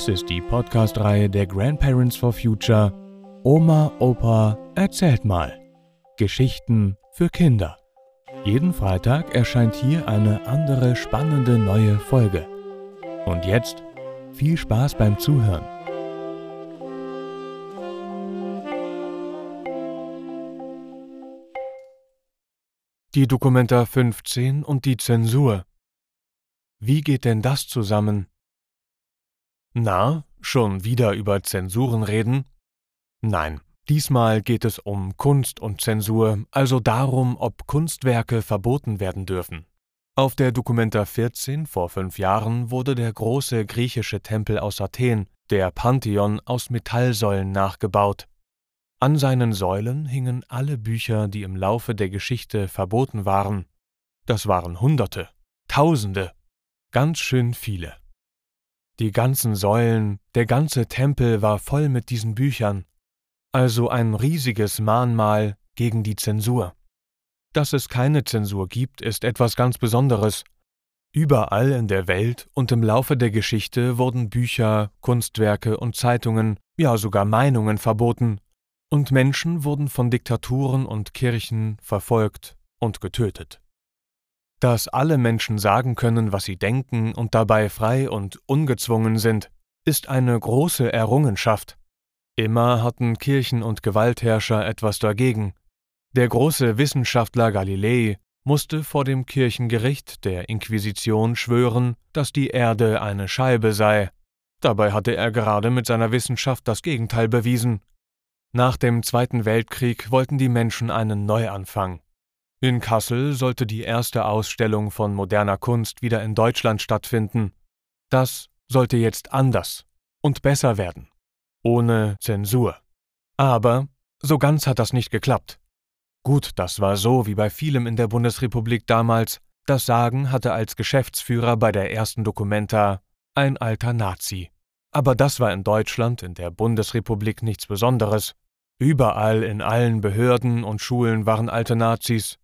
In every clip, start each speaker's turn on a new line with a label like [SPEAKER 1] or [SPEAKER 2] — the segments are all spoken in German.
[SPEAKER 1] Dies ist die Podcast-Reihe der Grandparents for Future Oma, Opa, erzählt mal. Geschichten für Kinder. Jeden Freitag erscheint hier eine andere spannende neue Folge. Und jetzt viel Spaß beim Zuhören. Die Dokumenta 15 und die Zensur. Wie geht denn das zusammen? Na, schon wieder über Zensuren reden? Nein, diesmal geht es um Kunst und Zensur, also darum, ob Kunstwerke verboten werden dürfen. Auf der Documenta 14 vor fünf Jahren wurde der große griechische Tempel aus Athen, der Pantheon, aus Metallsäulen nachgebaut. An seinen Säulen hingen alle Bücher, die im Laufe der Geschichte verboten waren. Das waren Hunderte, Tausende, ganz schön viele. Die ganzen Säulen, der ganze Tempel war voll mit diesen Büchern, also ein riesiges Mahnmal gegen die Zensur. Dass es keine Zensur gibt, ist etwas ganz Besonderes. Überall in der Welt und im Laufe der Geschichte wurden Bücher, Kunstwerke und Zeitungen, ja sogar Meinungen verboten, und Menschen wurden von Diktaturen und Kirchen verfolgt und getötet. Dass alle Menschen sagen können, was sie denken und dabei frei und ungezwungen sind, ist eine große Errungenschaft. Immer hatten Kirchen und Gewaltherrscher etwas dagegen. Der große Wissenschaftler Galilei musste vor dem Kirchengericht der Inquisition schwören, dass die Erde eine Scheibe sei. Dabei hatte er gerade mit seiner Wissenschaft das Gegenteil bewiesen. Nach dem Zweiten Weltkrieg wollten die Menschen einen Neuanfang. In Kassel sollte die erste Ausstellung von moderner Kunst wieder in Deutschland stattfinden. Das sollte jetzt anders und besser werden, ohne Zensur. Aber so ganz hat das nicht geklappt. Gut, das war so wie bei vielem in der Bundesrepublik damals, das Sagen hatte als Geschäftsführer bei der ersten Dokumenta ein alter Nazi. Aber das war in Deutschland, in der Bundesrepublik nichts Besonderes. Überall in allen Behörden und Schulen waren alte Nazis,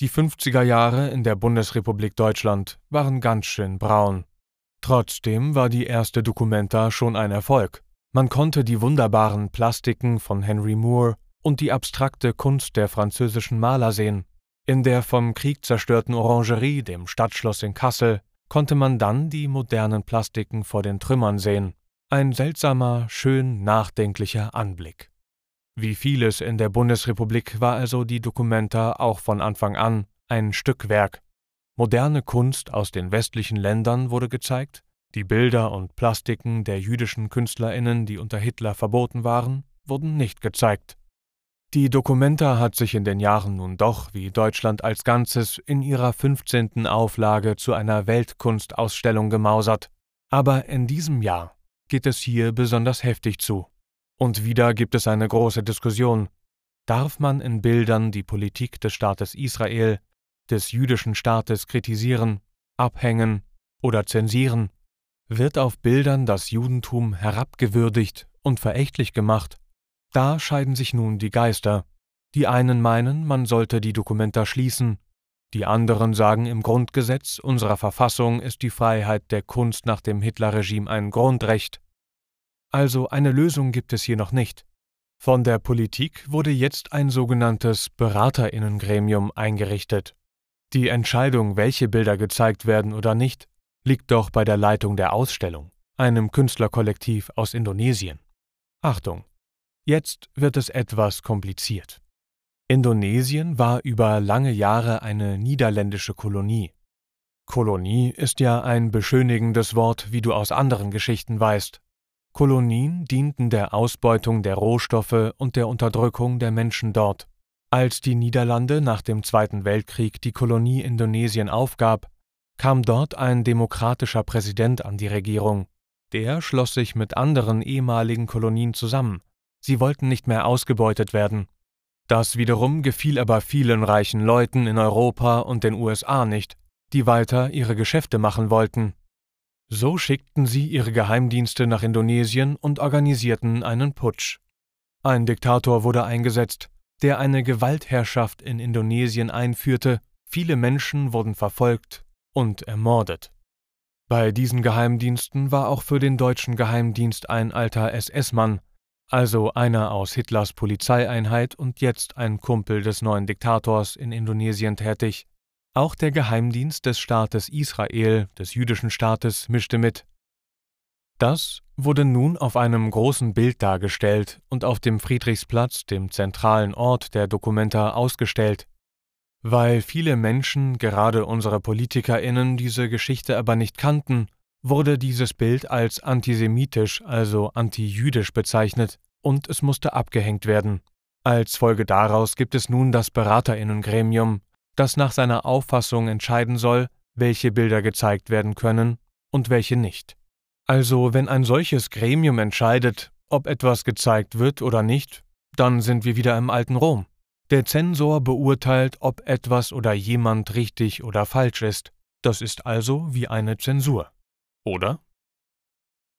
[SPEAKER 1] die 50er Jahre in der Bundesrepublik Deutschland waren ganz schön braun. Trotzdem war die erste Documenta schon ein Erfolg. Man konnte die wunderbaren Plastiken von Henry Moore und die abstrakte Kunst der französischen Maler sehen. In der vom Krieg zerstörten Orangerie, dem Stadtschloss in Kassel, konnte man dann die modernen Plastiken vor den Trümmern sehen. Ein seltsamer, schön nachdenklicher Anblick. Wie vieles in der Bundesrepublik war also die Documenta auch von Anfang an ein Stückwerk. Moderne Kunst aus den westlichen Ländern wurde gezeigt, die Bilder und Plastiken der jüdischen Künstlerinnen, die unter Hitler verboten waren, wurden nicht gezeigt. Die Documenta hat sich in den Jahren nun doch, wie Deutschland als Ganzes, in ihrer 15. Auflage zu einer Weltkunstausstellung gemausert. Aber in diesem Jahr geht es hier besonders heftig zu. Und wieder gibt es eine große Diskussion. Darf man in Bildern die Politik des Staates Israel, des jüdischen Staates kritisieren, abhängen oder zensieren? Wird auf Bildern das Judentum herabgewürdigt und verächtlich gemacht? Da scheiden sich nun die Geister. Die einen meinen, man sollte die Dokumenta schließen, die anderen sagen, im Grundgesetz unserer Verfassung ist die Freiheit der Kunst nach dem Hitlerregime ein Grundrecht also eine Lösung gibt es hier noch nicht. Von der Politik wurde jetzt ein sogenanntes Beraterinnengremium eingerichtet. Die Entscheidung, welche Bilder gezeigt werden oder nicht, liegt doch bei der Leitung der Ausstellung, einem Künstlerkollektiv aus Indonesien. Achtung, jetzt wird es etwas kompliziert. Indonesien war über lange Jahre eine niederländische Kolonie. Kolonie ist ja ein beschönigendes Wort, wie du aus anderen Geschichten weißt, Kolonien dienten der Ausbeutung der Rohstoffe und der Unterdrückung der Menschen dort. Als die Niederlande nach dem Zweiten Weltkrieg die Kolonie Indonesien aufgab, kam dort ein demokratischer Präsident an die Regierung. Der schloss sich mit anderen ehemaligen Kolonien zusammen. Sie wollten nicht mehr ausgebeutet werden. Das wiederum gefiel aber vielen reichen Leuten in Europa und den USA nicht, die weiter ihre Geschäfte machen wollten. So schickten sie ihre Geheimdienste nach Indonesien und organisierten einen Putsch. Ein Diktator wurde eingesetzt, der eine Gewaltherrschaft in Indonesien einführte, viele Menschen wurden verfolgt und ermordet. Bei diesen Geheimdiensten war auch für den deutschen Geheimdienst ein alter SS-Mann, also einer aus Hitlers Polizeieinheit und jetzt ein Kumpel des neuen Diktators in Indonesien tätig. Auch der Geheimdienst des Staates Israel, des jüdischen Staates, mischte mit. Das wurde nun auf einem großen Bild dargestellt und auf dem Friedrichsplatz, dem zentralen Ort der Dokumenta, ausgestellt. Weil viele Menschen, gerade unsere Politikerinnen, diese Geschichte aber nicht kannten, wurde dieses Bild als antisemitisch, also antijüdisch bezeichnet, und es musste abgehängt werden. Als Folge daraus gibt es nun das Beraterinnengremium, das nach seiner Auffassung entscheiden soll, welche Bilder gezeigt werden können und welche nicht. Also wenn ein solches Gremium entscheidet, ob etwas gezeigt wird oder nicht, dann sind wir wieder im alten Rom. Der Zensor beurteilt, ob etwas oder jemand richtig oder falsch ist. Das ist also wie eine Zensur. Oder?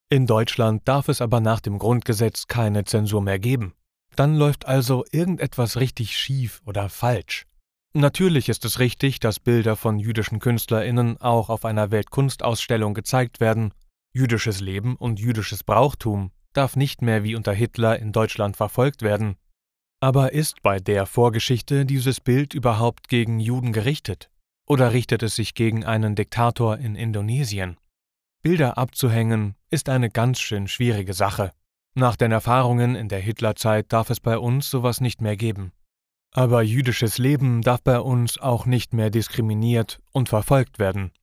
[SPEAKER 1] In Deutschland darf es aber nach dem Grundgesetz keine Zensur mehr geben. Dann läuft also irgendetwas richtig schief oder falsch. Natürlich ist es richtig, dass Bilder von jüdischen Künstlerinnen auch auf einer Weltkunstausstellung gezeigt werden. Jüdisches Leben und jüdisches Brauchtum darf nicht mehr wie unter Hitler in Deutschland verfolgt werden. Aber ist bei der Vorgeschichte dieses Bild überhaupt gegen Juden gerichtet? Oder richtet es sich gegen einen Diktator in Indonesien? Bilder abzuhängen ist eine ganz schön schwierige Sache. Nach den Erfahrungen in der Hitlerzeit darf es bei uns sowas nicht mehr geben. Aber jüdisches Leben darf bei uns auch nicht mehr diskriminiert und verfolgt werden.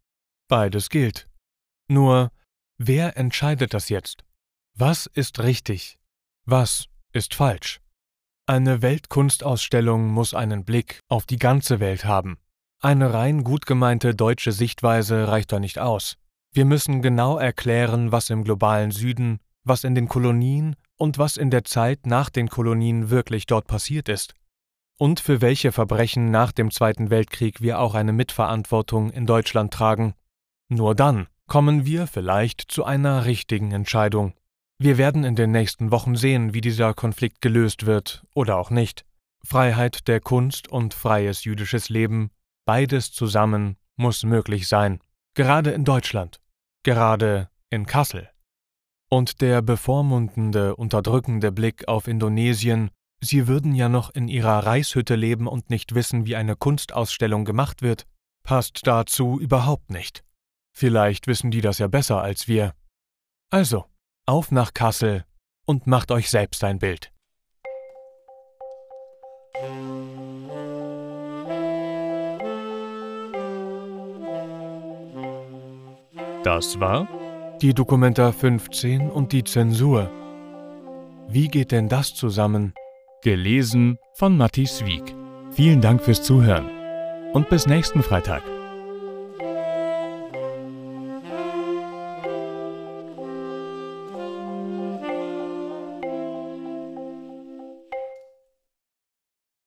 [SPEAKER 1] Beides gilt. Nur, wer entscheidet das jetzt? Was ist richtig? Was ist falsch? Eine Weltkunstausstellung muss einen Blick auf die ganze Welt haben. Eine rein gut gemeinte deutsche Sichtweise reicht da nicht aus. Wir müssen genau erklären, was im globalen Süden, was in den Kolonien und was in der Zeit nach den Kolonien wirklich dort passiert ist. Und für welche Verbrechen nach dem Zweiten Weltkrieg wir auch eine Mitverantwortung in Deutschland tragen. Nur dann kommen wir vielleicht zu einer richtigen Entscheidung. Wir werden in den nächsten Wochen sehen, wie dieser Konflikt gelöst wird oder auch nicht. Freiheit der Kunst und freies jüdisches Leben, beides zusammen muss möglich sein. Gerade in Deutschland, gerade in Kassel. Und der bevormundende, unterdrückende Blick auf Indonesien, sie würden ja noch in ihrer Reishütte leben und nicht wissen, wie eine Kunstausstellung gemacht wird, passt dazu überhaupt nicht. Vielleicht wissen die das ja besser als wir. Also, auf nach Kassel und macht euch selbst ein Bild. Das war die Dokumenta 15 und die Zensur. Wie geht denn das zusammen? Gelesen von Matti Wieg. Vielen Dank fürs Zuhören und bis nächsten Freitag.